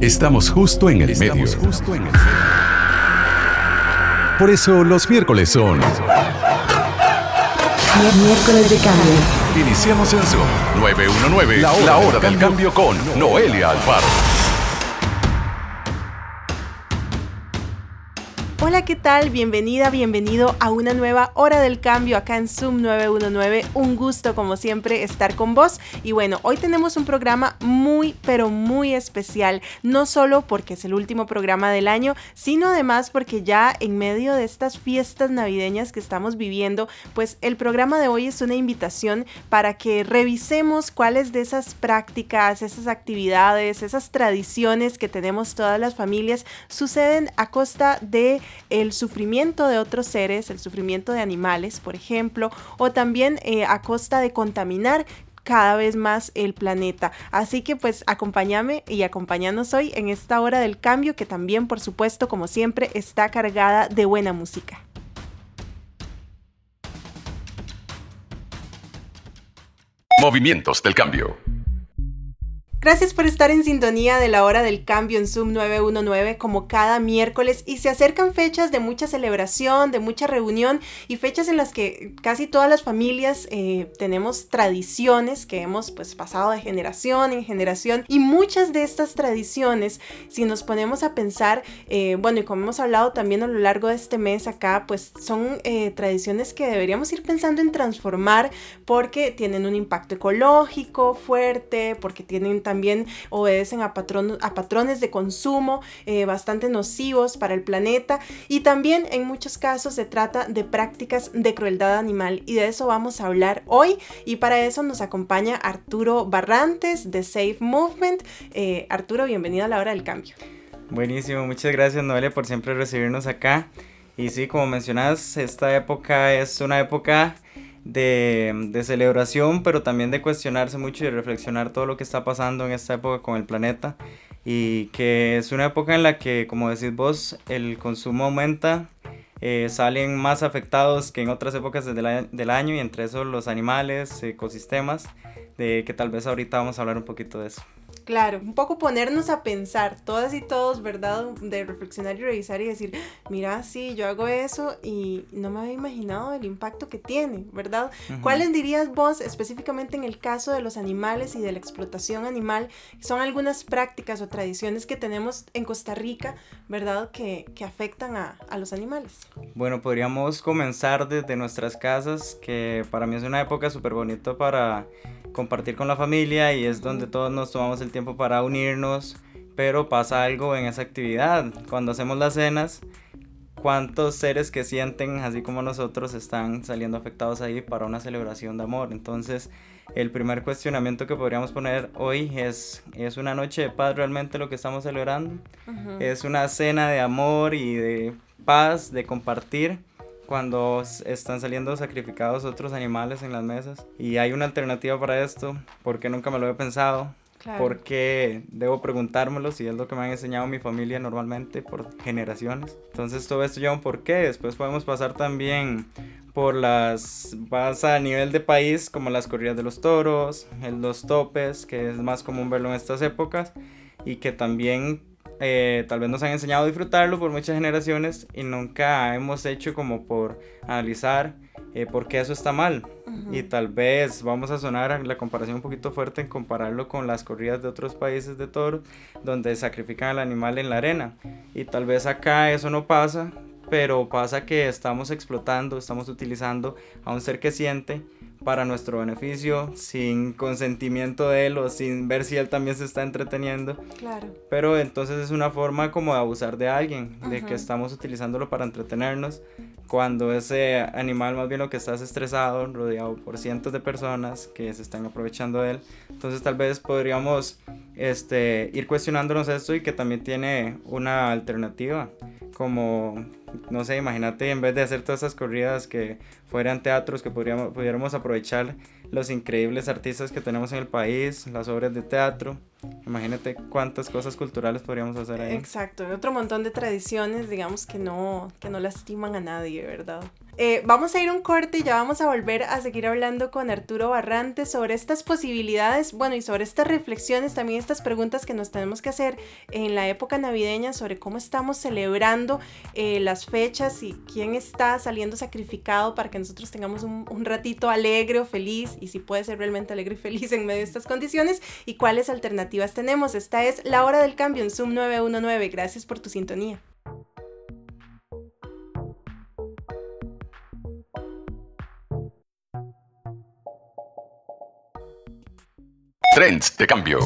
Estamos justo en el medio. Justo en el medio. Por eso los miércoles son. Miércoles de cambio. Iniciamos en Zoom 919, la hora, la hora del, cambio, cambio con Noelia Alfaro. Hola, ¿qué tal? Bienvenida, bienvenido a una nueva hora del cambio acá en Zoom 919. Un gusto, como siempre, estar con vos. Y bueno, hoy tenemos un programa muy, pero muy especial. No solo porque es el último programa del año, sino además porque ya en medio de estas fiestas navideñas que estamos viviendo, pues el programa de hoy es una invitación para que revisemos cuáles de esas prácticas, esas actividades, esas tradiciones que tenemos todas las familias suceden a costa de el sufrimiento de otros seres, el sufrimiento de animales, por ejemplo, o también eh, a costa de contaminar cada vez más el planeta. Así que pues acompáñame y acompáñanos hoy en esta hora del cambio que también por supuesto como siempre está cargada de buena música. Movimientos del cambio. Gracias por estar en sintonía de la hora del cambio en Zoom 919 como cada miércoles y se acercan fechas de mucha celebración, de mucha reunión y fechas en las que casi todas las familias eh, tenemos tradiciones que hemos pues pasado de generación en generación y muchas de estas tradiciones si nos ponemos a pensar, eh, bueno y como hemos hablado también a lo largo de este mes acá pues son eh, tradiciones que deberíamos ir pensando en transformar porque tienen un impacto ecológico fuerte, porque tienen también también obedecen a, a patrones de consumo eh, bastante nocivos para el planeta y también en muchos casos se trata de prácticas de crueldad animal y de eso vamos a hablar hoy y para eso nos acompaña Arturo Barrantes de Safe Movement. Eh, Arturo, bienvenido a la hora del cambio. Buenísimo, muchas gracias Noelia por siempre recibirnos acá. Y sí, como mencionas, esta época es una época de, celebración, pero también de cuestionarse mucho y reflexionar todo lo que está pasando en esta época con el planeta. Y que es una época en la que, como decís vos, el consumo aumenta, eh, salen más afectados que en otras épocas del, año y entre eso los animales, ecosistemas, de que tal vez ahorita vamos a hablar un poquito de eso. Claro, un poco ponernos a pensar, todas y todos, ¿verdad? De reflexionar y revisar y decir, mira, sí, yo hago eso y no me había imaginado el impacto que tiene, ¿verdad? ¿Cuáles dirías vos específicamente en el caso de los animales y de la explotación animal? Son algunas prácticas o tradiciones que tenemos en Costa Rica, ¿verdad? Que, que afectan a, a los animales. Bueno, podríamos comenzar desde nuestras casas, que para mí es una época súper bonita para compartir con la familia y es donde todos nos tomamos el tiempo para unirnos, pero pasa algo en esa actividad. Cuando hacemos las cenas, cuántos seres que sienten así como nosotros están saliendo afectados ahí para una celebración de amor. Entonces, el primer cuestionamiento que podríamos poner hoy es, ¿es una noche de paz realmente lo que estamos celebrando? ¿Es una cena de amor y de paz, de compartir? cuando están saliendo sacrificados otros animales en las mesas. Y hay una alternativa para esto, porque nunca me lo he pensado. Porque debo preguntármelo si es lo que me han enseñado mi familia normalmente por generaciones. Entonces todo esto lleva un porqué. Después podemos pasar también por las vas a nivel de país como las corridas de los toros, los topes, que es más común verlo en estas épocas y que también eh, tal vez nos han enseñado a disfrutarlo por muchas generaciones y nunca hemos hecho como por analizar eh, por qué eso está mal. Y tal vez vamos a sonar la comparación un poquito fuerte en compararlo con las corridas de otros países de toros donde sacrifican al animal en la arena. Y tal vez acá eso no pasa, pero pasa que estamos explotando, estamos utilizando a un ser que siente para nuestro beneficio, sin consentimiento de él o sin ver si él también se está entreteniendo. Claro. Pero entonces es una forma como de abusar de alguien, de que estamos utilizándolo para entretenernos, cuando ese animal más bien lo que está es estresado, rodeado por cientos de personas que se están aprovechando de él. Entonces tal vez podríamos este, ir cuestionándonos esto y que también tiene una alternativa, como no sé, imagínate en vez de hacer todas esas corridas que fueran teatros, que podríamos, pudiéramos aprovechar los increíbles artistas que tenemos en el país, las obras de teatro. Imagínate cuántas cosas culturales podríamos hacer ahí. Exacto, otro montón de tradiciones, digamos, que no, que no lastiman a nadie, ¿verdad? Eh, vamos a ir un corte y ya vamos a volver a seguir hablando con Arturo Barrantes sobre estas posibilidades, bueno, y sobre estas reflexiones, también estas preguntas que nos tenemos que hacer en la época navideña sobre cómo estamos celebrando eh, las fechas y quién está saliendo sacrificado para que nosotros tengamos un, un ratito alegre o feliz, y si puede ser realmente alegre y feliz en medio de estas condiciones, y cuáles alternativas tenemos. Esta es la hora del cambio en Zoom 919. Gracias por tu sintonía. Trends de cambio.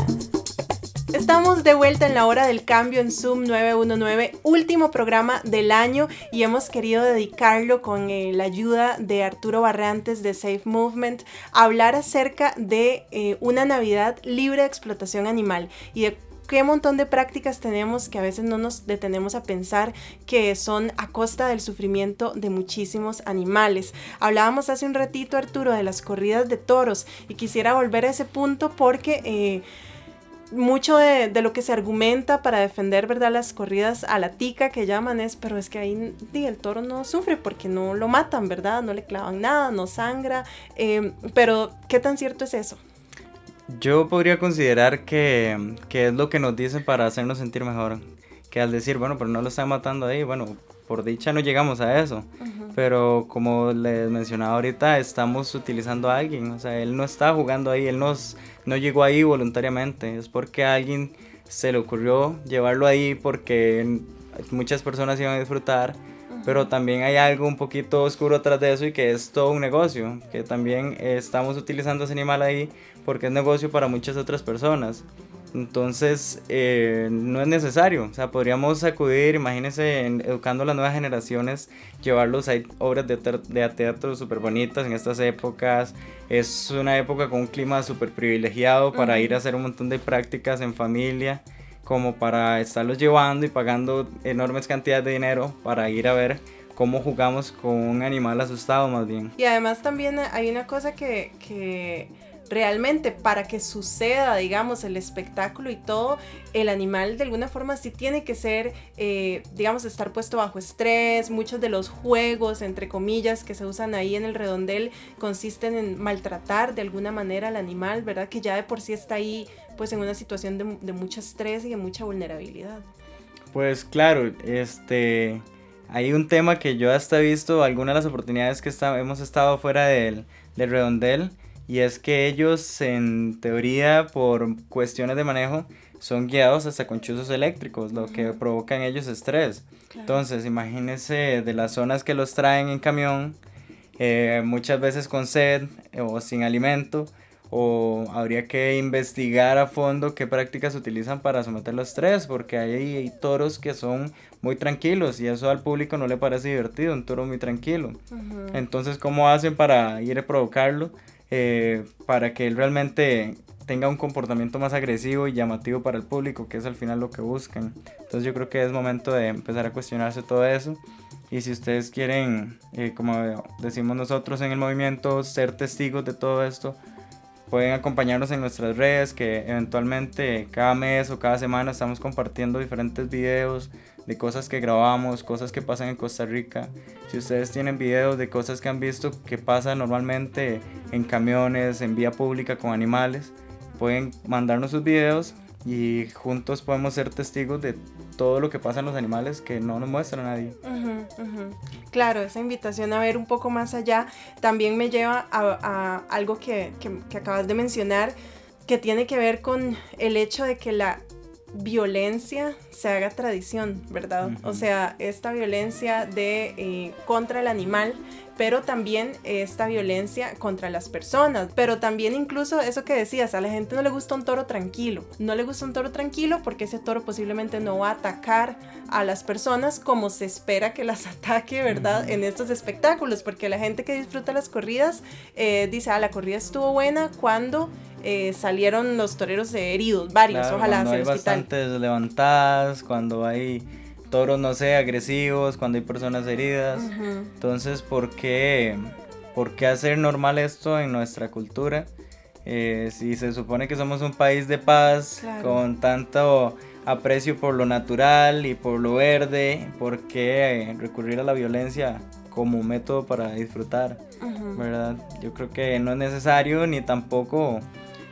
Estamos de vuelta en la hora del cambio en Zoom 919, último programa del año y hemos querido dedicarlo con eh, la ayuda de Arturo Barrantes de Safe Movement a hablar acerca de eh, una Navidad libre de explotación animal y de qué montón de prácticas tenemos que a veces no nos detenemos a pensar que son a costa del sufrimiento de muchísimos animales. Hablábamos hace un ratito, Arturo, de las corridas de toros y quisiera volver a ese punto porque... Eh, mucho de, lo que se argumenta para defender, ¿verdad? Las corridas a la tica que llaman es, pero es que ahí el toro no sufre porque no lo matan, ¿verdad? No le clavan nada, no sangra. Em, pero, ¿qué tan cierto es eso? Yo podría considerar que, que, es lo que nos dicen para hacernos sentir mejor. Que al decir, bueno, pero no lo están matando ahí, bueno, por dicha no llegamos a eso. Pero como les mencionaba ahorita, estamos utilizando a alguien. O sea, él no está jugando ahí, él nos, no llegó ahí voluntariamente. Es porque a alguien se le ocurrió llevarlo ahí porque muchas personas iban a disfrutar. Pero también hay algo un poquito oscuro tras de eso y que es todo un negocio. Que también estamos utilizando ese animal ahí porque es negocio para muchas otras personas. Entonces, eh, no es necesario. O sea, podríamos acudir, imagínense, en, educando a las nuevas generaciones, llevarlos a obras de, de teatro súper bonitas en estas épocas. Es una época con un clima súper privilegiado para ir a hacer un montón de prácticas en familia, como para estarlos llevando y pagando enormes cantidades de dinero para ir a ver cómo jugamos con un animal asustado más bien. Y además también hay una cosa que... que realmente para que suceda, digamos, el espectáculo y todo, el animal de alguna forma sí tiene que ser, eh, digamos, estar puesto bajo estrés. Muchos de los juegos, entre comillas, que se usan ahí en el redondel consisten en maltratar de alguna manera al animal, ¿verdad? Que ya de por sí está ahí, pues, en una situación de, mucho estrés y de mucha vulnerabilidad. Pues claro, este... Hay un tema que yo hasta he visto algunas de las oportunidades que hemos estado fuera del redondel y es que ellos en teoría por cuestiones de manejo son guiados hasta con chuzos eléctricos, lo que provoca en ellos estrés. Entonces, imagínense de las zonas que los traen en camión, eh, muchas veces con sed o sin alimento, o habría que investigar a fondo qué prácticas utilizan para someterlos a estrés, porque hay, toros que son muy tranquilos y eso al público no le parece divertido, un toro muy tranquilo. Entonces, ¿cómo hacen para ir a provocarlo? Eh, para que él realmente tenga un comportamiento más agresivo y llamativo para el público, que es al final lo que buscan. Entonces yo creo que es momento de empezar a cuestionarse todo eso. Y si ustedes quieren, eh, como decimos nosotros en el movimiento, ser testigos de todo esto, pueden acompañarnos en nuestras redes, que eventualmente cada mes o cada semana estamos compartiendo diferentes videos de cosas que grabamos, cosas que pasan en Costa Rica. Si ustedes tienen videos de cosas que han visto que pasa normalmente en camiones, en vía pública con animales, pueden mandarnos sus videos y juntos podemos ser testigos de todo lo que pasa en los animales que no nos muestra nadie. Claro, esa invitación a ver un poco más allá también me lleva a, algo que, que acabas de mencionar, que tiene que ver con el hecho de que la violencia se haga tradición, ¿verdad? O sea, esta violencia de eh, contra el animal, pero también esta violencia contra las personas, pero también incluso eso que decías, a la gente no le gusta un toro tranquilo, no le gusta un toro tranquilo porque ese toro posiblemente no va a atacar a las personas como se espera que las ataque, ¿verdad? En estos espectáculos, porque la gente que disfruta las corridas eh, dice, ah, la corrida estuvo buena cuando eh, salieron los toreros heridos, varios, ojalá. Cuando hay bastantes levantadas, cuando hay toros, no sé, agresivos, cuando hay personas heridas. Entonces, ¿por qué, ¿por qué hacer normal esto en nuestra cultura? Eh, si se supone que somos un país de paz, con tanto aprecio por lo natural y por lo verde, ¿por qué recurrir a la violencia como método para disfrutar, ¿verdad? Yo creo que no es necesario ni tampoco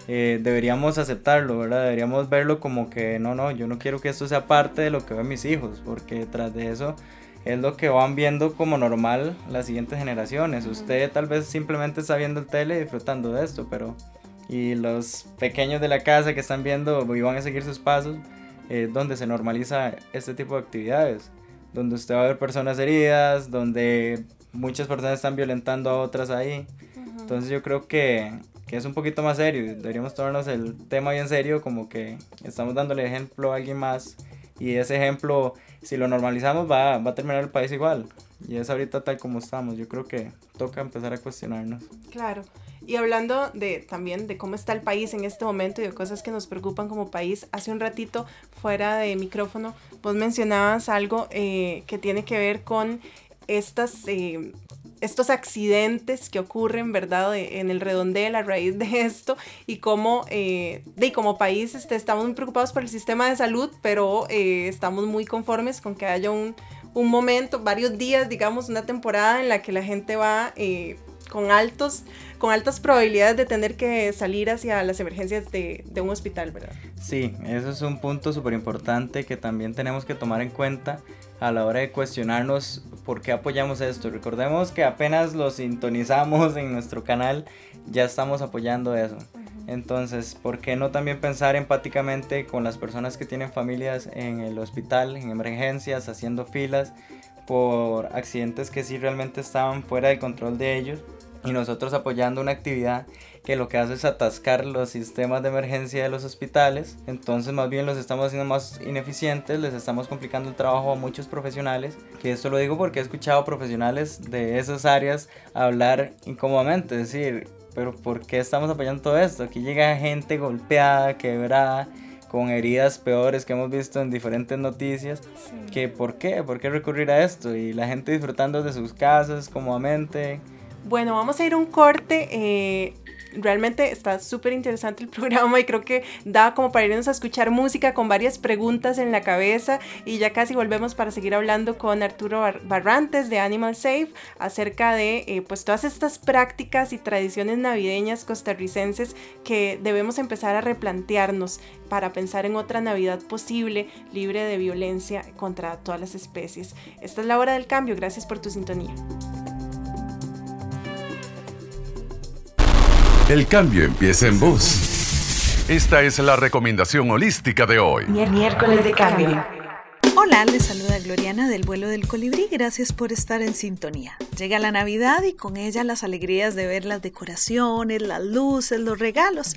eh, deberíamos aceptarlo, ¿verdad? Deberíamos verlo como que no, no, yo no quiero que esto sea parte de lo que ven mis hijos, porque tras de eso es lo que van viendo como normal las siguientes generaciones. Usted tal vez simplemente está viendo el tele y disfrutando de esto, pero... Y los pequeños de la casa que están viendo y van a seguir sus pasos, eh, donde se normaliza este tipo de actividades donde usted va a ver personas heridas, donde muchas personas están violentando a otras ahí. Entonces yo creo que, que, es un poquito más serio, deberíamos tomarnos el tema bien serio, como que estamos dándole ejemplo a alguien más y ese ejemplo, si lo normalizamos, va, va a terminar el país igual. Y es ahorita tal como estamos, yo creo que toca empezar a cuestionarnos. Claro. Y hablando de también de cómo está el país en este momento y de cosas que nos preocupan como país, hace un ratito fuera de micrófono, vos mencionabas algo eh, que tiene que ver con estas, eh, estos accidentes que ocurren, ¿verdad? en el redondel a raíz de esto y cómo, eh, como país este, estamos muy preocupados por el sistema de salud, pero estamos muy conformes con que haya un, un momento, varios días, digamos, una temporada en la que la gente va con altos con altas probabilidades de tener que salir hacia las emergencias de, de un hospital, ¿verdad? Sí, eso es un punto súper importante que también tenemos que tomar en cuenta a la hora de cuestionarnos por qué apoyamos esto. Recordemos que apenas lo sintonizamos en nuestro canal, ya estamos apoyando eso. Entonces, ¿por qué no también pensar empáticamente con las personas que tienen familias en el hospital, en emergencias, haciendo filas por accidentes que sí realmente estaban fuera de control de ellos? Y nosotros apoyando una actividad que lo que hace es atascar los sistemas de emergencia de los hospitales, entonces más bien los estamos haciendo más ineficientes, les estamos complicando el trabajo a muchos profesionales, que esto lo digo porque he escuchado profesionales de esas áreas hablar incómodamente, es decir, pero ¿por qué estamos apoyando todo esto? Aquí llega gente golpeada, quebrada, con heridas peores que hemos visto en diferentes noticias, que ¿por qué? ¿Por qué recurrir a esto? Y la gente disfrutando de sus casas cómodamente, bueno, vamos a ir a un corte. Eh, realmente está súper interesante el programa y creo que da como para irnos a escuchar música con varias preguntas en la cabeza y ya casi volvemos para seguir hablando con Arturo Barrantes de Animal Safe acerca de eh, pues todas estas prácticas y tradiciones navideñas costarricenses que debemos empezar a replantearnos para pensar en otra Navidad posible libre de violencia contra todas las especies. Esta es la hora del cambio, gracias por tu sintonía. El cambio empieza en vos. Esta es la recomendación holística de hoy. Miércoles de cambio. Hola, les saluda Gloriana del vuelo del colibrí. Gracias por estar en sintonía. Llega la Navidad y con ella las alegrías de ver las decoraciones, las luces, los regalos.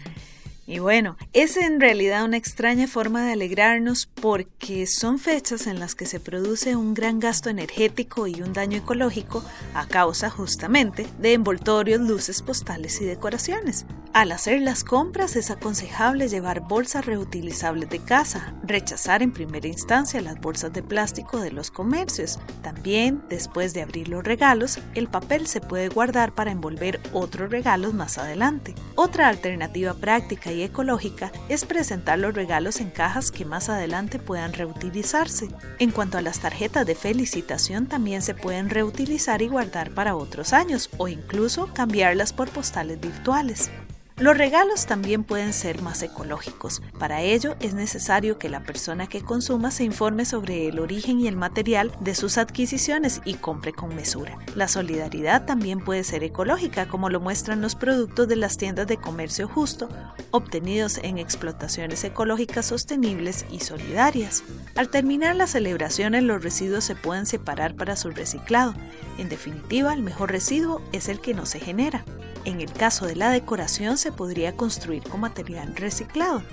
Y bueno, es en realidad una extraña forma de alegrarnos porque son fechas en las que se produce un gran gasto energético y un daño ecológico a causa justamente de envoltorios, luces postales y decoraciones. Al hacer las compras es aconsejable llevar bolsas reutilizables de casa, rechazar en primera instancia las bolsas de plástico de los comercios. También, después de abrir los regalos, el papel se puede guardar para envolver otros regalos más adelante. Otra alternativa práctica y ecológica es presentar los regalos en cajas que más adelante puedan reutilizarse. En cuanto a las tarjetas de felicitación, también se pueden reutilizar y guardar para otros años o incluso cambiarlas por postales virtuales. Los regalos también pueden ser más ecológicos. Para ello es necesario que la persona que consuma se informe sobre el origen y el material de sus adquisiciones y compre con mesura. La solidaridad también puede ser ecológica, como lo muestran los productos de las tiendas de comercio justo, obtenidos en explotaciones ecológicas sostenibles y solidarias. Al terminar las celebraciones, los residuos se pueden separar para su reciclado. En definitiva, el mejor residuo es el que no se genera. En el caso de la decoración se podría construir con material reciclado.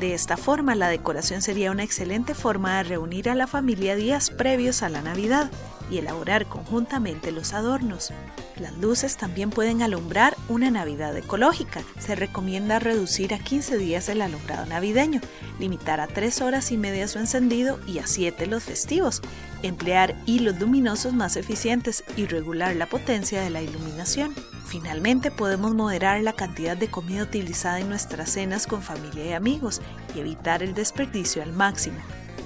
De esta forma, la decoración sería una excelente forma de reunir a la familia días previos a la Navidad y elaborar conjuntamente los adornos. Las luces también pueden alumbrar una Navidad ecológica. Se recomienda reducir a 15 días el alumbrado navideño, limitar a 3 horas y media su encendido y a 7 los festivos, emplear hilos luminosos más eficientes y regular la potencia de la iluminación. Finalmente podemos moderar la cantidad de comida utilizada en nuestras cenas con familia y amigos y evitar el desperdicio al máximo.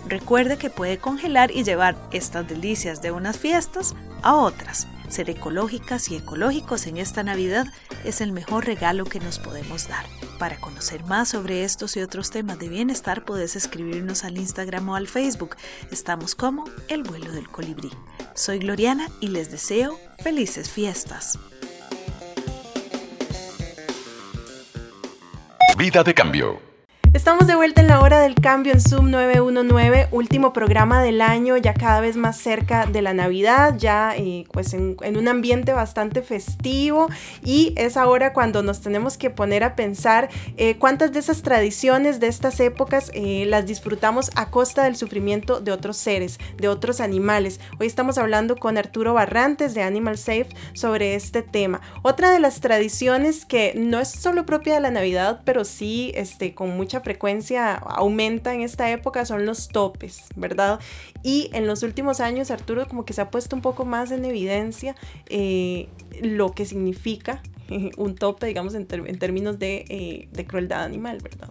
Recuerde que puede congelar y llevar estas delicias de unas fiestas a otras. Ser ecológicas y ecológicos en esta Navidad es el mejor regalo que nos podemos dar. Para conocer más sobre estos y otros temas de bienestar, puedes escribirnos al Instagram o al Facebook. Estamos como El vuelo del colibrí. Soy Gloriana y les deseo felices fiestas. Vida de cambio. Estamos de vuelta en la hora del cambio en Zoom 919, último programa del año, ya cada vez más cerca de la Navidad, ya eh, pues en, un ambiente bastante festivo y es ahora cuando nos tenemos que poner a pensar eh, cuántas de esas tradiciones de estas épocas eh, las disfrutamos a costa del sufrimiento de otros seres, de otros animales. Hoy estamos hablando con Arturo Barrantes de Animal Safe sobre este tema. Otra de las tradiciones que no es solo propia de la Navidad, pero sí este, con mucha frecuencia aumenta en esta época son los topes, ¿verdad? Y en los últimos años, Arturo, como que se ha puesto un poco más en evidencia eh, lo que significa un tope, digamos, en, términos eh, de, crueldad animal, ¿verdad?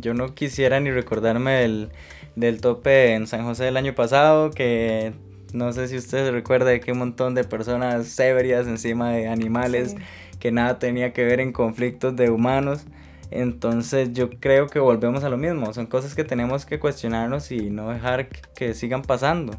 Yo no quisiera ni recordarme del, tope en San José del año pasado, que no sé si usted recuerda que un montón de personas severas encima de animales que nada tenía que ver en conflictos de humanos. Entonces yo creo que volvemos a lo mismo, son cosas que tenemos que cuestionarnos y no dejar que sigan pasando.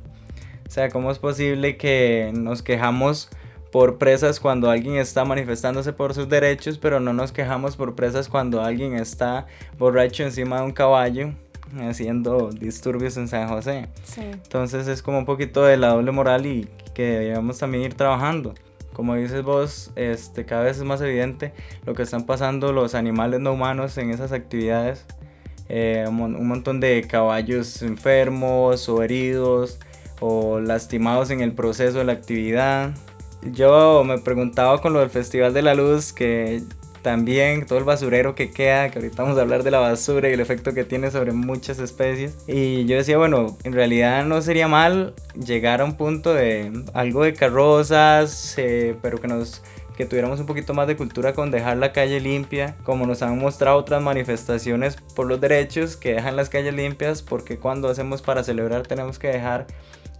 O sea, ¿cómo es posible que nos quejamos por presas cuando alguien está manifestándose por sus derechos, pero no nos quejamos por presas cuando alguien está borracho encima de un caballo haciendo disturbios en San José? Entonces es como un poquito de la doble moral y que deberíamos también ir trabajando como dices vos, este, cada vez es más evidente lo que están pasando los animales no humanos en esas actividades. Eh, un montón de caballos enfermos o heridos o lastimados en el proceso de la actividad. Yo me preguntaba con lo del Festival de la Luz que también todo el basurero que queda, que ahorita vamos a hablar de la basura y el efecto que tiene sobre muchas especies. Y yo decía, bueno, en realidad no sería mal llegar a un punto de algo de carrozas, eh, pero que nos que tuviéramos un poquito más de cultura con dejar la calle limpia, como nos han mostrado otras manifestaciones por los derechos que dejan las calles limpias, porque cuando hacemos para celebrar tenemos que dejar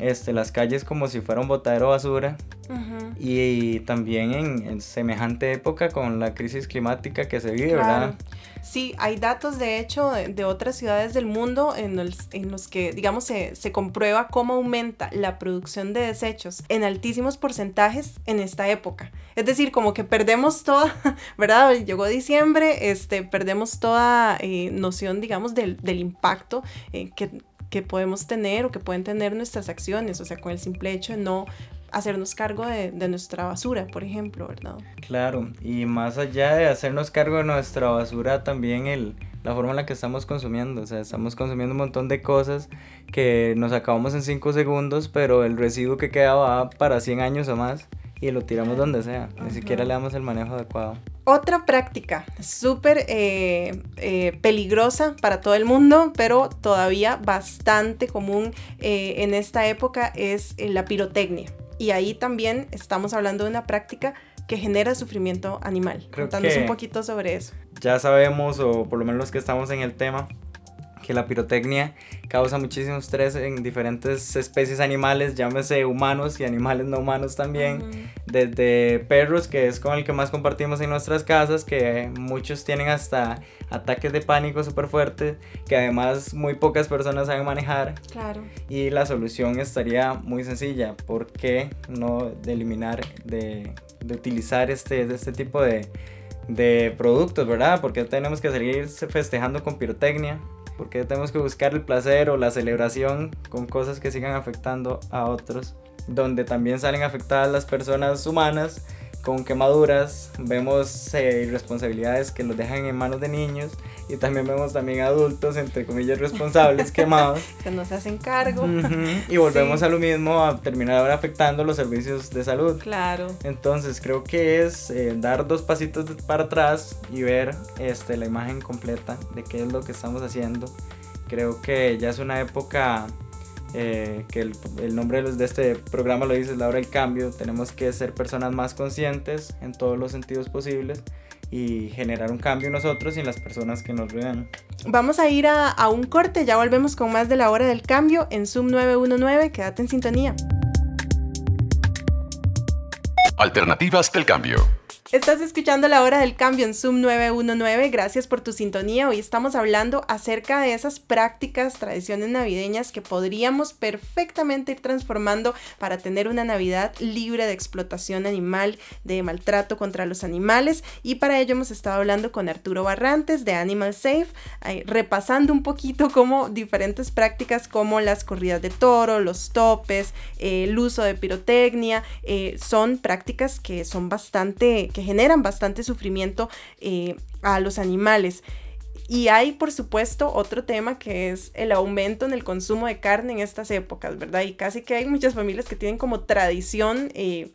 este, las calles como si fuera un botadero basura. y, también en, semejante época con la crisis climática que se vive, ¿verdad? Sí, hay datos de hecho de, otras ciudades del mundo en los, que, digamos, se, se, comprueba cómo aumenta la producción de desechos en altísimos porcentajes en esta época. Es decir, como que perdemos toda, ¿verdad? Llegó diciembre, este, perdemos toda eh, noción, digamos, del, del impacto eh, que, que podemos tener o que pueden tener nuestras acciones, o sea, con el simple hecho de no hacernos cargo de, nuestra basura, por ejemplo, ¿verdad? Claro, y más allá de hacernos cargo de nuestra basura, también el, la forma en la que estamos consumiendo, o sea, estamos consumiendo un montón de cosas que nos acabamos en 5 segundos, pero el residuo que queda va para 100 años o más y lo tiramos donde sea, ni siquiera le damos el manejo adecuado. Otra práctica súper eh, eh, peligrosa para todo el mundo, pero todavía bastante común eh, en esta época es la pirotecnia. Y ahí también estamos hablando de una práctica que genera sufrimiento animal. Contándonos un poquito sobre eso. Ya sabemos, o por lo menos los que estamos en el tema, que la pirotecnia causa muchísimo estrés en diferentes especies animales, llámese humanos y animales no humanos también, desde perros, que es con el que más compartimos en nuestras casas, que muchos tienen hasta ataques de pánico súper fuertes, que además muy pocas personas saben manejar. Claro. Y la solución estaría muy sencilla, ¿por qué no de eliminar, de, de utilizar este, este tipo de de productos, ¿verdad? Porque tenemos que seguir festejando con pirotecnia, porque tenemos que buscar el placer o la celebración con cosas que sigan afectando a otros, donde también salen afectadas las personas humanas con quemaduras, vemos eh, irresponsabilidades que los dejan en manos de niños y también vemos también adultos, entre comillas, responsables quemados. que no se hacen cargo. Y volvemos a lo mismo, a terminar afectando los servicios de salud. Claro. Entonces creo que es eh, dar dos pasitos para atrás y ver este, la imagen completa de qué es lo que estamos haciendo. Creo que ya es una época eh, que el, el nombre de este programa lo dice, es la hora del cambio. Tenemos que ser personas más conscientes en todos los sentidos posibles y generar un cambio en nosotros y en las personas que nos rodean. Vamos a ir a, a un corte, ya volvemos con más de la hora del cambio en Zoom 919, quédate en sintonía. Alternativas del cambio. Estás escuchando la hora del cambio en Zoom 919. Gracias por tu sintonía. Hoy estamos hablando acerca de esas prácticas, tradiciones navideñas que podríamos perfectamente ir transformando para tener una Navidad libre de explotación animal, de maltrato contra los animales. Y para ello hemos estado hablando con Arturo Barrantes de Animal Safe, repasando un poquito cómo diferentes prácticas como las corridas de toro, los topes, eh, el uso de pirotecnia, eh, son prácticas que son bastante generan bastante sufrimiento eh, a los animales. Y hay, por supuesto, otro tema que es el aumento en el consumo de carne en estas épocas, ¿verdad? Y casi que hay muchas familias que tienen como tradición eh,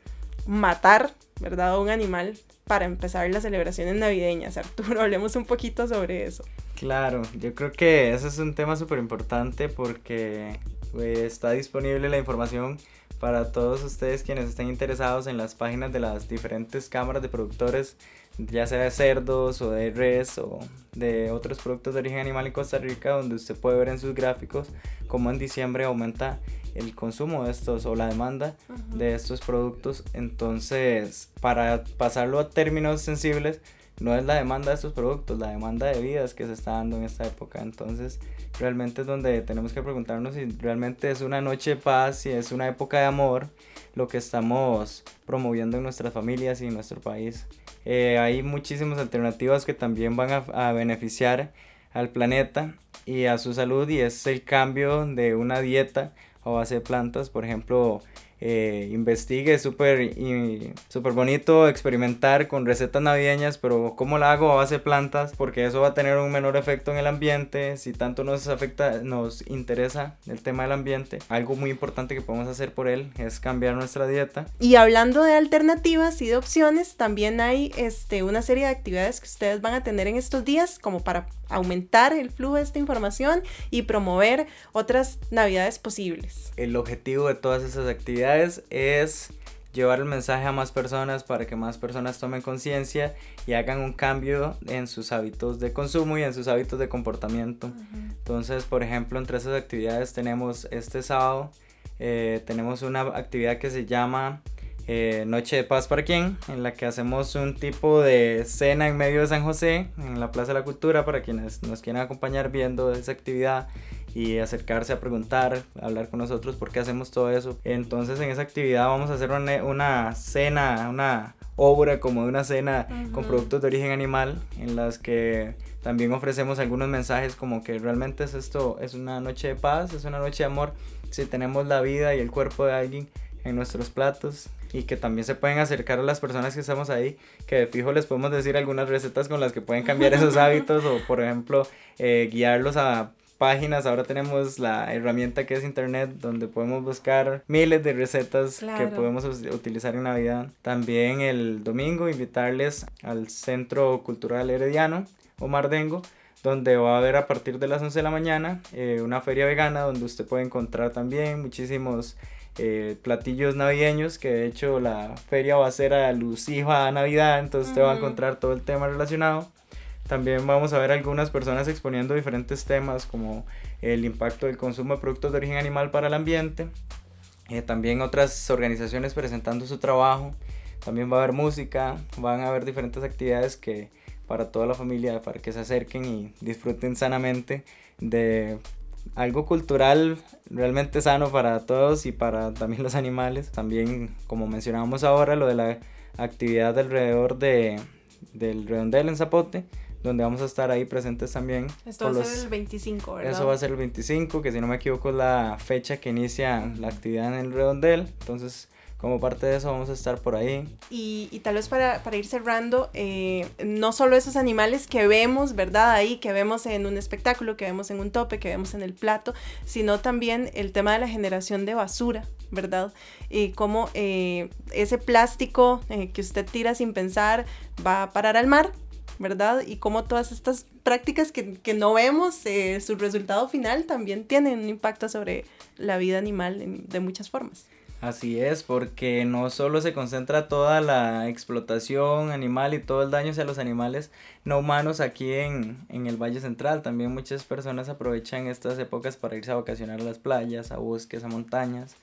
matar, ¿verdad? A un animal para empezar las celebraciones navideñas. Arturo, hablemos un poquito sobre eso. Claro, yo creo que ese es un tema súper importante porque pues, está disponible la información para todos ustedes quienes estén interesados en las páginas de las diferentes cámaras de productores, ya sea de cerdos o de res o de otros productos de origen animal en Costa Rica, donde usted puede ver en sus gráficos cómo en diciembre aumenta el consumo de estos o la demanda de estos productos. Entonces, para pasarlo a términos sensibles, no es la demanda de estos productos, la demanda de vidas que se está dando en esta época. Entonces, realmente es donde tenemos que preguntarnos si realmente es una noche de paz, si es una época de amor, lo que estamos promoviendo en nuestras familias y en nuestro país. Eh, hay muchísimas alternativas que también van a, a beneficiar al planeta y a su salud y es el cambio de una dieta a base de plantas, por ejemplo, eh, investigue, es súper super bonito experimentar con recetas navideñas, pero ¿cómo la hago a base de plantas? Porque eso va a tener un menor efecto en el ambiente, si tanto nos afecta, nos interesa el tema del ambiente, algo muy importante que podemos hacer por él es cambiar nuestra dieta. Y hablando de alternativas y de opciones, también hay este, una serie de actividades que ustedes van a tener en estos días como para aumentar el flujo de esta información y promover otras navidades posibles. El objetivo de todas esas actividades es llevar el mensaje a más personas para que más personas tomen conciencia y hagan un cambio en sus hábitos de consumo y en sus hábitos de comportamiento. Entonces, por ejemplo, entre esas actividades tenemos este sábado, eh, tenemos una actividad que se llama eh, Noche de Paz para quién, en la que hacemos un tipo de cena en medio de San José, en la Plaza de la Cultura, para quienes nos quieran acompañar viendo esa actividad y acercarse a preguntar, hablar con nosotros por qué hacemos todo eso. Entonces en esa actividad vamos a hacer una, cena, una obra como de una cena con productos de origen animal, en las que también ofrecemos algunos mensajes como que realmente es esto, es una noche de paz, es una noche de amor, si tenemos la vida y el cuerpo de alguien en nuestros platos y que también se pueden acercar a las personas que estamos ahí, que de fijo les podemos decir algunas recetas con las que pueden cambiar esos hábitos o por ejemplo eh, guiarlos a páginas, ahora tenemos la herramienta que es internet donde podemos buscar miles de recetas que podemos utilizar en Navidad. También el domingo invitarles al Centro Cultural Herediano o Mardengo donde va a haber a partir de las 11 de la mañana eh, una feria vegana donde usted puede encontrar también muchísimos eh, platillos navideños, que de hecho la feria va a ser alusiva a Navidad, entonces te va a encontrar todo el tema relacionado. También vamos a ver algunas personas exponiendo diferentes temas como el impacto del consumo de productos de origen animal para el ambiente. Eh, también otras organizaciones presentando su trabajo. También va a haber música, van a haber diferentes actividades que para toda la familia, para que se acerquen y disfruten sanamente de algo cultural realmente sano para todos y para también los animales. También, como mencionábamos ahora, lo de la actividad alrededor de, del redondel en Zapote, donde vamos a estar ahí presentes también. Esto va a ser el 25, ¿verdad? Eso va a ser el 25, que si no me equivoco es la fecha que inicia la actividad en el redondel. Entonces, como parte de eso vamos a estar por ahí. Y, y tal vez para, para ir cerrando, eh, no solo esos animales que vemos, ¿verdad? Ahí, que vemos en un espectáculo, que vemos en un tope, que vemos en el plato, sino también el tema de la generación de basura, ¿verdad? Y cómo eh, ese plástico eh, que usted tira sin pensar va a parar al mar, ¿verdad? Y cómo todas estas prácticas que, que no vemos, su resultado final también tienen un impacto sobre la vida animal de muchas formas. Así es, porque no solo se concentra toda la explotación animal y todo el daño hacia los animales no humanos aquí en, en, el Valle Central, también muchas personas aprovechan estas épocas para irse a vacacionar a las playas, a bosques, a montañas,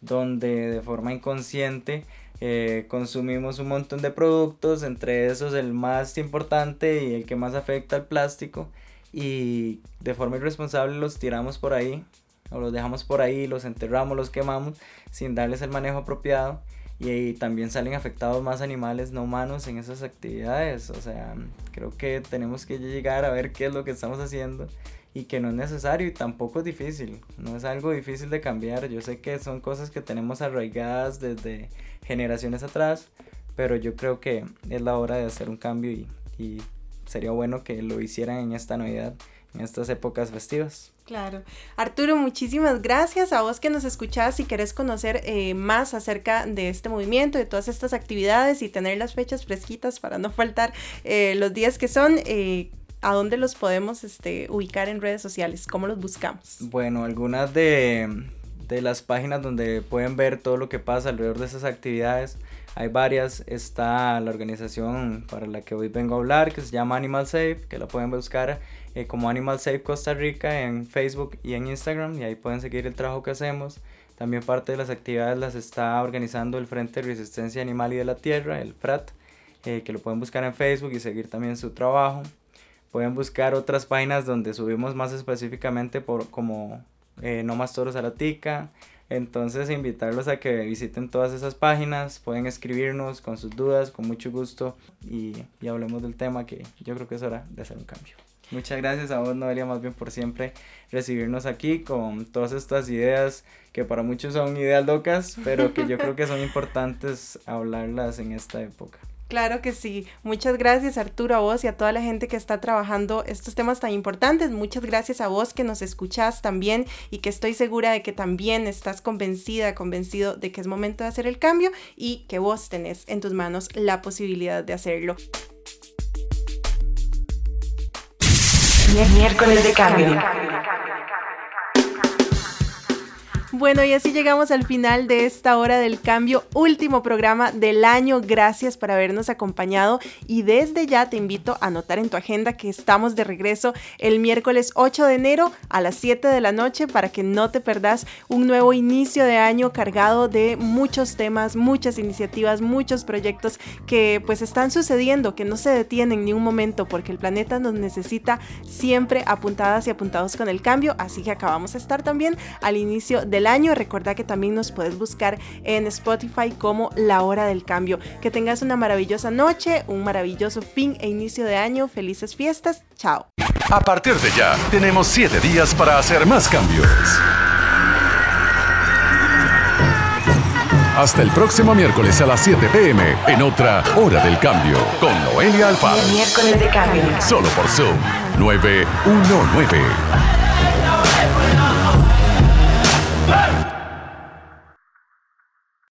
donde de forma inconsciente eh, consumimos un montón de productos, entre esos el más importante y el que más afecta al plástico y de forma irresponsable los tiramos por ahí o los dejamos por ahí, los enterramos, los quemamos sin darles el manejo apropiado y, también salen afectados más animales no humanos en esas actividades. O sea, creo que tenemos que llegar a ver qué es lo que estamos haciendo y que no es necesario y tampoco es difícil, no es algo difícil de cambiar. Yo sé que son cosas que tenemos arraigadas desde generaciones atrás, pero yo creo que es la hora de hacer un cambio y, y sería bueno que lo hicieran en esta Navidad, en estas épocas festivas. Claro. Arturo, muchísimas gracias a vos que nos escuchás y querés conocer eh, más acerca de este movimiento, de todas estas actividades y tener las fechas fresquitas para no faltar eh, los días que son. Eh, ¿A dónde los podemos este, ubicar en redes sociales? ¿Cómo los buscamos? Bueno, algunas de, las páginas donde pueden ver todo lo que pasa alrededor de esas actividades. Hay varias, está la organización para la que hoy vengo a hablar, que se llama Animal Safe, que la pueden buscar eh, como Animal Safe Costa Rica en Facebook y en Instagram, y ahí pueden seguir el trabajo que hacemos. También parte de las actividades las está organizando el Frente de Resistencia Animal y de la Tierra, el FRAT, eh, que lo pueden buscar en Facebook y seguir también su trabajo. Pueden buscar otras páginas donde subimos más específicamente por como eh, No Más Toros a la Tica. Entonces invitarlos a que visiten todas esas páginas, pueden escribirnos con sus dudas, con mucho gusto y, y hablemos del tema que yo creo que es hora de hacer un cambio. Muchas gracias a vos, Noelia, más bien por siempre recibirnos aquí con todas estas ideas que para muchos son ideas locas, pero que yo creo que son importantes hablarlas en esta época. Claro que sí. Muchas gracias Arturo, a vos y a toda la gente que está trabajando estos temas tan importantes. Muchas gracias a vos que nos escuchás también y que estoy segura de que también estás convencida, convencido de que es momento de hacer el cambio y que vos tenés en tus manos la posibilidad de hacerlo. Miércoles de cambio. Bueno, y así llegamos al final de esta hora del cambio, último programa del año. Gracias por habernos acompañado y desde ya te invito a anotar en tu agenda que estamos de regreso el miércoles 8 de enero a las 7 de la noche para que no te perdas un nuevo inicio de año cargado de muchos temas, muchas iniciativas, muchos proyectos que pues están sucediendo, que no se detienen ni un momento porque el planeta nos necesita siempre apuntadas y apuntados con el cambio, así que acabamos de estar también al inicio del año. Recuerda que también nos puedes buscar en Spotify como La Hora del Cambio. Que tengas una maravillosa noche, un maravilloso fin e inicio de año. Felices fiestas. Chao. A partir de ya, tenemos siete días para hacer más cambios. Hasta el próximo miércoles a las 7 pm en otra Hora del Cambio con Noelia Alfaro. Miércoles de cambio. Solo por Zoom 919. Hey!